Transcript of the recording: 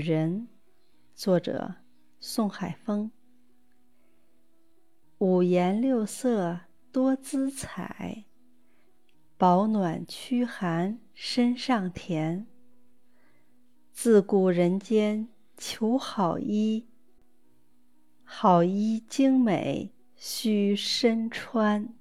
人，作者宋海峰。五颜六色多姿彩，保暖驱寒身上甜。自古人间求好衣，好衣精美须身穿。